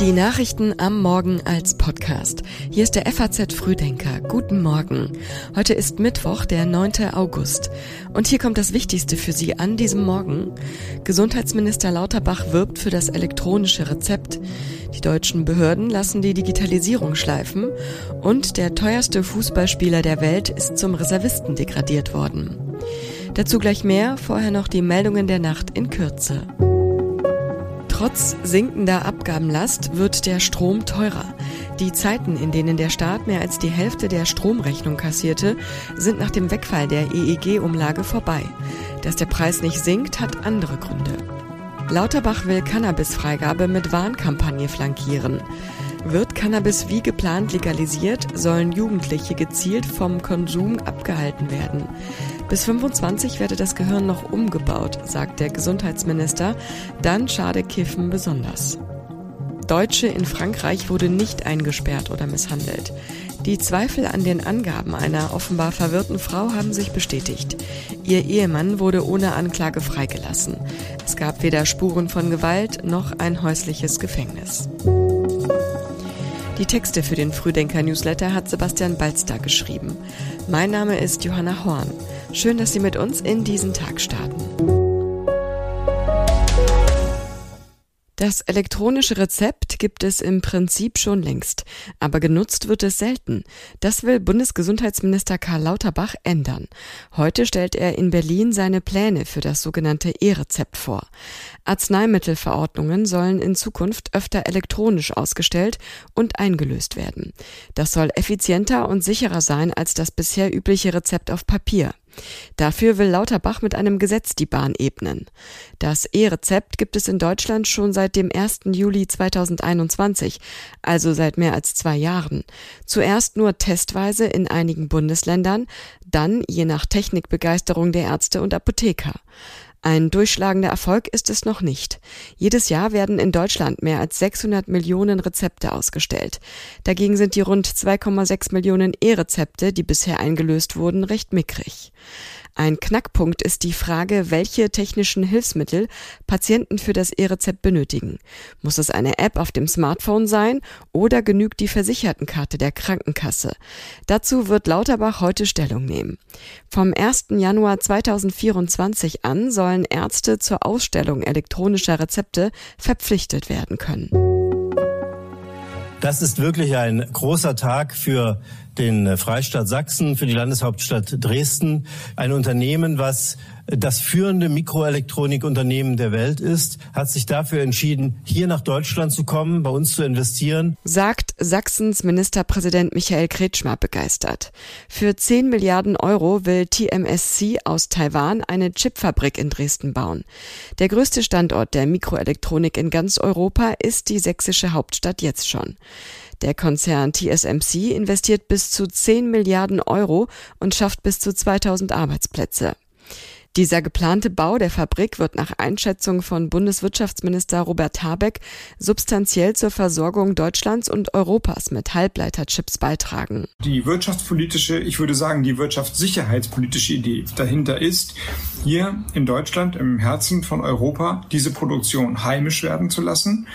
Die Nachrichten am Morgen als Podcast. Hier ist der FAZ Frühdenker. Guten Morgen. Heute ist Mittwoch, der 9. August. Und hier kommt das Wichtigste für Sie an diesem Morgen. Gesundheitsminister Lauterbach wirbt für das elektronische Rezept. Die deutschen Behörden lassen die Digitalisierung schleifen. Und der teuerste Fußballspieler der Welt ist zum Reservisten degradiert worden. Dazu gleich mehr, vorher noch die Meldungen der Nacht in Kürze. Trotz sinkender Abgabenlast wird der Strom teurer. Die Zeiten, in denen der Staat mehr als die Hälfte der Stromrechnung kassierte, sind nach dem Wegfall der EEG-Umlage vorbei. Dass der Preis nicht sinkt, hat andere Gründe. Lauterbach will Cannabis-Freigabe mit Warnkampagne flankieren. Wird Cannabis wie geplant legalisiert, sollen Jugendliche gezielt vom Konsum abgehalten werden. Bis 25 werde das Gehirn noch umgebaut, sagt der Gesundheitsminister. Dann schade Kiffen besonders. Deutsche in Frankreich wurde nicht eingesperrt oder misshandelt. Die Zweifel an den Angaben einer offenbar verwirrten Frau haben sich bestätigt. Ihr Ehemann wurde ohne Anklage freigelassen. Es gab weder Spuren von Gewalt noch ein häusliches Gefängnis. Die Texte für den Frühdenker-Newsletter hat Sebastian Balster geschrieben. Mein Name ist Johanna Horn. Schön, dass Sie mit uns in diesen Tag starten. Das elektronische Rezept gibt es im Prinzip schon längst, aber genutzt wird es selten. Das will Bundesgesundheitsminister Karl Lauterbach ändern. Heute stellt er in Berlin seine Pläne für das sogenannte E-Rezept vor. Arzneimittelverordnungen sollen in Zukunft öfter elektronisch ausgestellt und eingelöst werden. Das soll effizienter und sicherer sein als das bisher übliche Rezept auf Papier. Dafür will Lauterbach mit einem Gesetz die Bahn ebnen. Das E-Rezept gibt es in Deutschland schon seit dem 1. Juli 2021, also seit mehr als zwei Jahren. Zuerst nur testweise in einigen Bundesländern, dann je nach Technikbegeisterung der Ärzte und Apotheker. Ein durchschlagender Erfolg ist es noch nicht. Jedes Jahr werden in Deutschland mehr als 600 Millionen Rezepte ausgestellt. Dagegen sind die rund 2,6 Millionen E-Rezepte, die bisher eingelöst wurden, recht mickrig. Ein Knackpunkt ist die Frage, welche technischen Hilfsmittel Patienten für das E-Rezept benötigen. Muss es eine App auf dem Smartphone sein oder genügt die Versichertenkarte der Krankenkasse? Dazu wird Lauterbach heute Stellung nehmen. Vom 1. Januar 2024 an sollen Ärzte zur Ausstellung elektronischer Rezepte verpflichtet werden können. Das ist wirklich ein großer Tag für den Freistaat Sachsen, für die Landeshauptstadt Dresden. Ein Unternehmen, was das führende Mikroelektronikunternehmen der Welt ist, hat sich dafür entschieden, hier nach Deutschland zu kommen, bei uns zu investieren. Sagt Sachsens Ministerpräsident Michael Kretschmer begeistert. Für 10 Milliarden Euro will TMSC aus Taiwan eine Chipfabrik in Dresden bauen. Der größte Standort der Mikroelektronik in ganz Europa ist die sächsische Hauptstadt jetzt schon. Der Konzern TSMC investiert bis zu 10 Milliarden Euro und schafft bis zu 2000 Arbeitsplätze. Dieser geplante Bau der Fabrik wird nach Einschätzung von Bundeswirtschaftsminister Robert Habeck substanziell zur Versorgung Deutschlands und Europas mit Halbleiterchips beitragen. Die wirtschaftspolitische, ich würde sagen, die wirtschaftssicherheitspolitische Idee dahinter ist, hier in Deutschland, im Herzen von Europa, diese Produktion heimisch werden zu lassen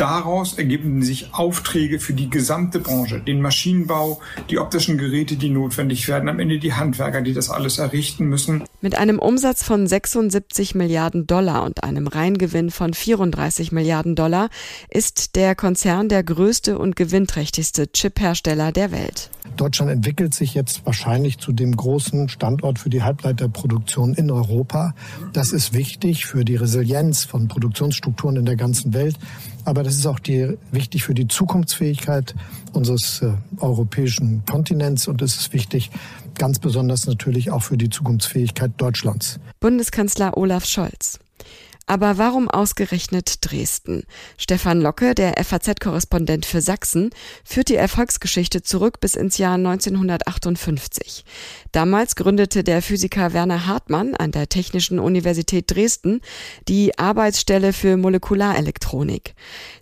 Daraus ergeben sich Aufträge für die gesamte Branche, den Maschinenbau, die optischen Geräte, die notwendig werden, am Ende die Handwerker, die das alles errichten müssen. Mit einem Umsatz von 76 Milliarden Dollar und einem Reingewinn von 34 Milliarden Dollar ist der Konzern der größte und gewinnträchtigste Chiphersteller der Welt. Deutschland entwickelt sich jetzt wahrscheinlich zu dem großen Standort für die Halbleiterproduktion in Europa. Das ist wichtig für die Resilienz von Produktionsstrukturen in der ganzen Welt. Aber das ist auch die, wichtig für die Zukunftsfähigkeit unseres äh, europäischen Kontinents und es ist wichtig, ganz besonders natürlich auch für die Zukunftsfähigkeit Deutschlands. Bundeskanzler Olaf Scholz. Aber warum ausgerechnet Dresden? Stefan Locke, der FAZ-Korrespondent für Sachsen, führt die Erfolgsgeschichte zurück bis ins Jahr 1958. Damals gründete der Physiker Werner Hartmann an der Technischen Universität Dresden die Arbeitsstelle für Molekularelektronik.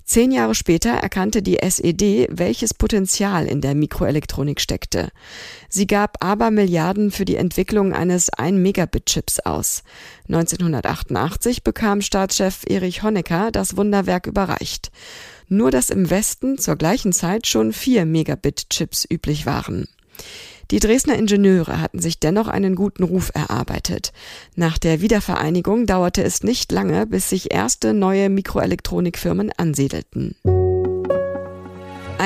Zehn Jahre später erkannte die SED, welches Potenzial in der Mikroelektronik steckte. Sie gab aber Milliarden für die Entwicklung eines 1-Megabit-Chips aus. 1988 bekam Staatschef Erich Honecker das Wunderwerk überreicht. Nur dass im Westen zur gleichen Zeit schon 4 Megabit-Chips üblich waren. Die Dresdner Ingenieure hatten sich dennoch einen guten Ruf erarbeitet. Nach der Wiedervereinigung dauerte es nicht lange, bis sich erste neue Mikroelektronikfirmen ansiedelten.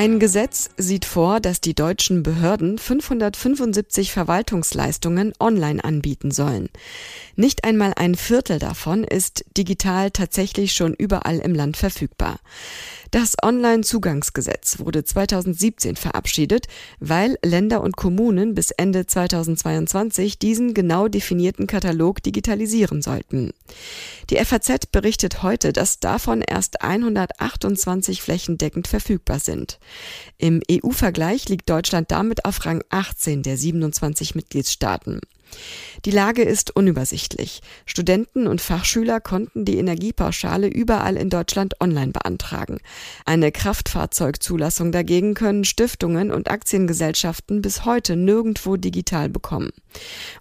Ein Gesetz sieht vor, dass die deutschen Behörden 575 Verwaltungsleistungen online anbieten sollen. Nicht einmal ein Viertel davon ist digital tatsächlich schon überall im Land verfügbar. Das Online-Zugangsgesetz wurde 2017 verabschiedet, weil Länder und Kommunen bis Ende 2022 diesen genau definierten Katalog digitalisieren sollten. Die FAZ berichtet heute, dass davon erst 128 flächendeckend verfügbar sind. Im EU-Vergleich liegt Deutschland damit auf Rang 18 der 27 Mitgliedstaaten. Die Lage ist unübersichtlich. Studenten und Fachschüler konnten die Energiepauschale überall in Deutschland online beantragen. Eine Kraftfahrzeugzulassung dagegen können Stiftungen und Aktiengesellschaften bis heute nirgendwo digital bekommen.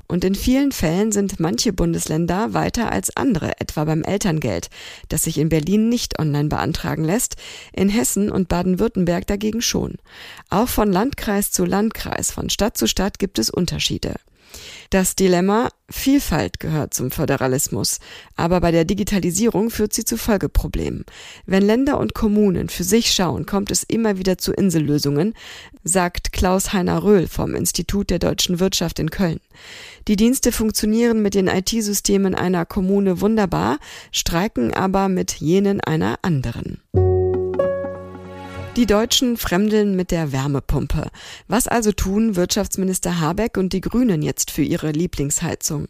Und in vielen Fällen sind manche Bundesländer weiter als andere, etwa beim Elterngeld, das sich in Berlin nicht online beantragen lässt, in Hessen und Baden-Württemberg dagegen schon. Auch von Landkreis zu Landkreis, von Stadt zu Stadt gibt es Unterschiede. Das Dilemma Vielfalt gehört zum Föderalismus, aber bei der Digitalisierung führt sie zu Folgeproblemen. Wenn Länder und Kommunen für sich schauen, kommt es immer wieder zu Insellösungen, sagt Klaus-Heiner Röhl vom Institut der deutschen Wirtschaft in Köln. Die Dienste funktionieren mit den IT-Systemen einer Kommune wunderbar, streiken aber mit jenen einer anderen. Die Deutschen fremdeln mit der Wärmepumpe. Was also tun Wirtschaftsminister Habeck und die Grünen jetzt für ihre Lieblingsheizung?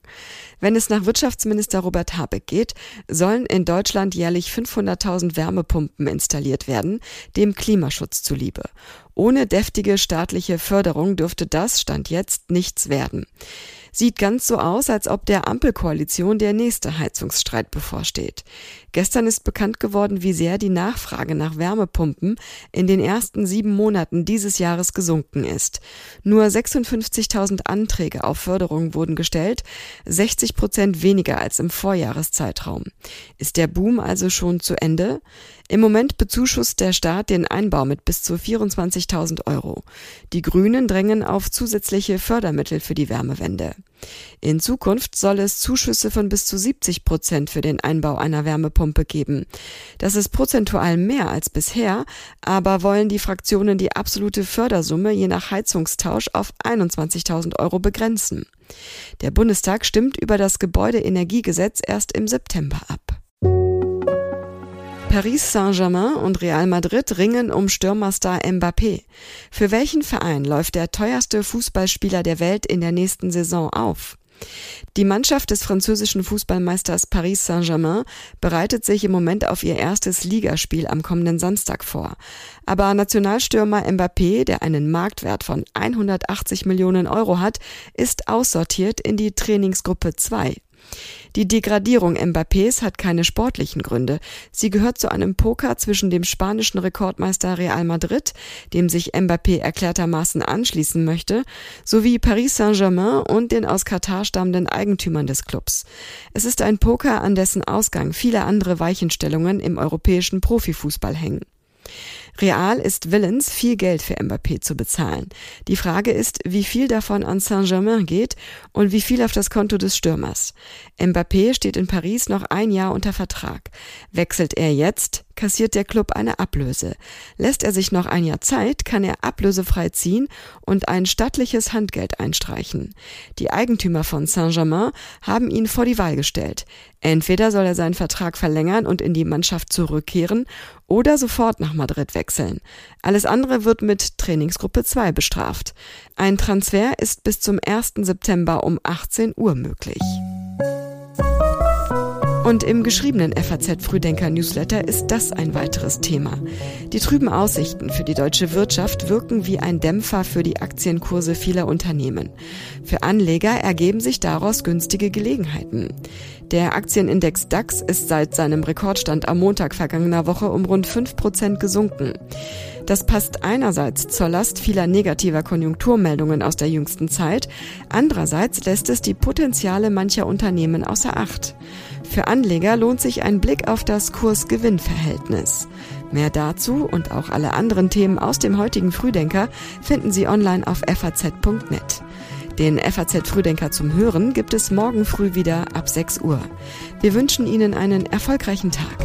Wenn es nach Wirtschaftsminister Robert Habeck geht, sollen in Deutschland jährlich 500.000 Wärmepumpen installiert werden, dem Klimaschutz zuliebe. Ohne deftige staatliche Förderung dürfte das Stand jetzt nichts werden. Sieht ganz so aus, als ob der Ampelkoalition der nächste Heizungsstreit bevorsteht. Gestern ist bekannt geworden, wie sehr die Nachfrage nach Wärmepumpen in den ersten sieben Monaten dieses Jahres gesunken ist. Nur 56.000 Anträge auf Förderung wurden gestellt, 60 Prozent weniger als im Vorjahreszeitraum. Ist der Boom also schon zu Ende? Im Moment bezuschusst der Staat den Einbau mit bis zu 24.000 Euro. Die Grünen drängen auf zusätzliche Fördermittel für die Wärmewende. In Zukunft soll es Zuschüsse von bis zu 70 Prozent für den Einbau einer Wärmepumpe geben. Das ist prozentual mehr als bisher, aber wollen die Fraktionen die absolute Fördersumme je nach Heizungstausch auf 21.000 Euro begrenzen. Der Bundestag stimmt über das Gebäudeenergiegesetz erst im September ab. Paris Saint-Germain und Real Madrid ringen um Stürmerstar Mbappé. Für welchen Verein läuft der teuerste Fußballspieler der Welt in der nächsten Saison auf? Die Mannschaft des französischen Fußballmeisters Paris Saint-Germain bereitet sich im Moment auf ihr erstes Ligaspiel am kommenden Samstag vor. Aber Nationalstürmer Mbappé, der einen Marktwert von 180 Millionen Euro hat, ist aussortiert in die Trainingsgruppe 2. Die Degradierung Mbappés hat keine sportlichen Gründe. Sie gehört zu einem Poker zwischen dem spanischen Rekordmeister Real Madrid, dem sich Mbappé erklärtermaßen anschließen möchte, sowie Paris Saint-Germain und den aus Katar stammenden Eigentümern des Clubs. Es ist ein Poker, an dessen Ausgang viele andere Weichenstellungen im europäischen Profifußball hängen. Real ist willens, viel Geld für Mbappé zu bezahlen. Die Frage ist, wie viel davon an Saint-Germain geht und wie viel auf das Konto des Stürmers. Mbappé steht in Paris noch ein Jahr unter Vertrag. Wechselt er jetzt, kassiert der Club eine Ablöse. Lässt er sich noch ein Jahr Zeit, kann er ablösefrei ziehen und ein stattliches Handgeld einstreichen. Die Eigentümer von Saint-Germain haben ihn vor die Wahl gestellt. Entweder soll er seinen Vertrag verlängern und in die Mannschaft zurückkehren oder sofort nach Madrid wechseln. Alles andere wird mit Trainingsgruppe 2 bestraft. Ein Transfer ist bis zum 1. September um 18 Uhr möglich. Und im geschriebenen FAZ Frühdenker Newsletter ist das ein weiteres Thema. Die trüben Aussichten für die deutsche Wirtschaft wirken wie ein Dämpfer für die Aktienkurse vieler Unternehmen. Für Anleger ergeben sich daraus günstige Gelegenheiten. Der Aktienindex DAX ist seit seinem Rekordstand am Montag vergangener Woche um rund 5 Prozent gesunken. Das passt einerseits zur Last vieler negativer Konjunkturmeldungen aus der jüngsten Zeit, andererseits lässt es die Potenziale mancher Unternehmen außer Acht. Für Anleger lohnt sich ein Blick auf das Kurs-Gewinn-Verhältnis. Mehr dazu und auch alle anderen Themen aus dem heutigen Frühdenker finden Sie online auf faz.net. Den FAZ Frühdenker zum Hören gibt es morgen früh wieder ab 6 Uhr. Wir wünschen Ihnen einen erfolgreichen Tag.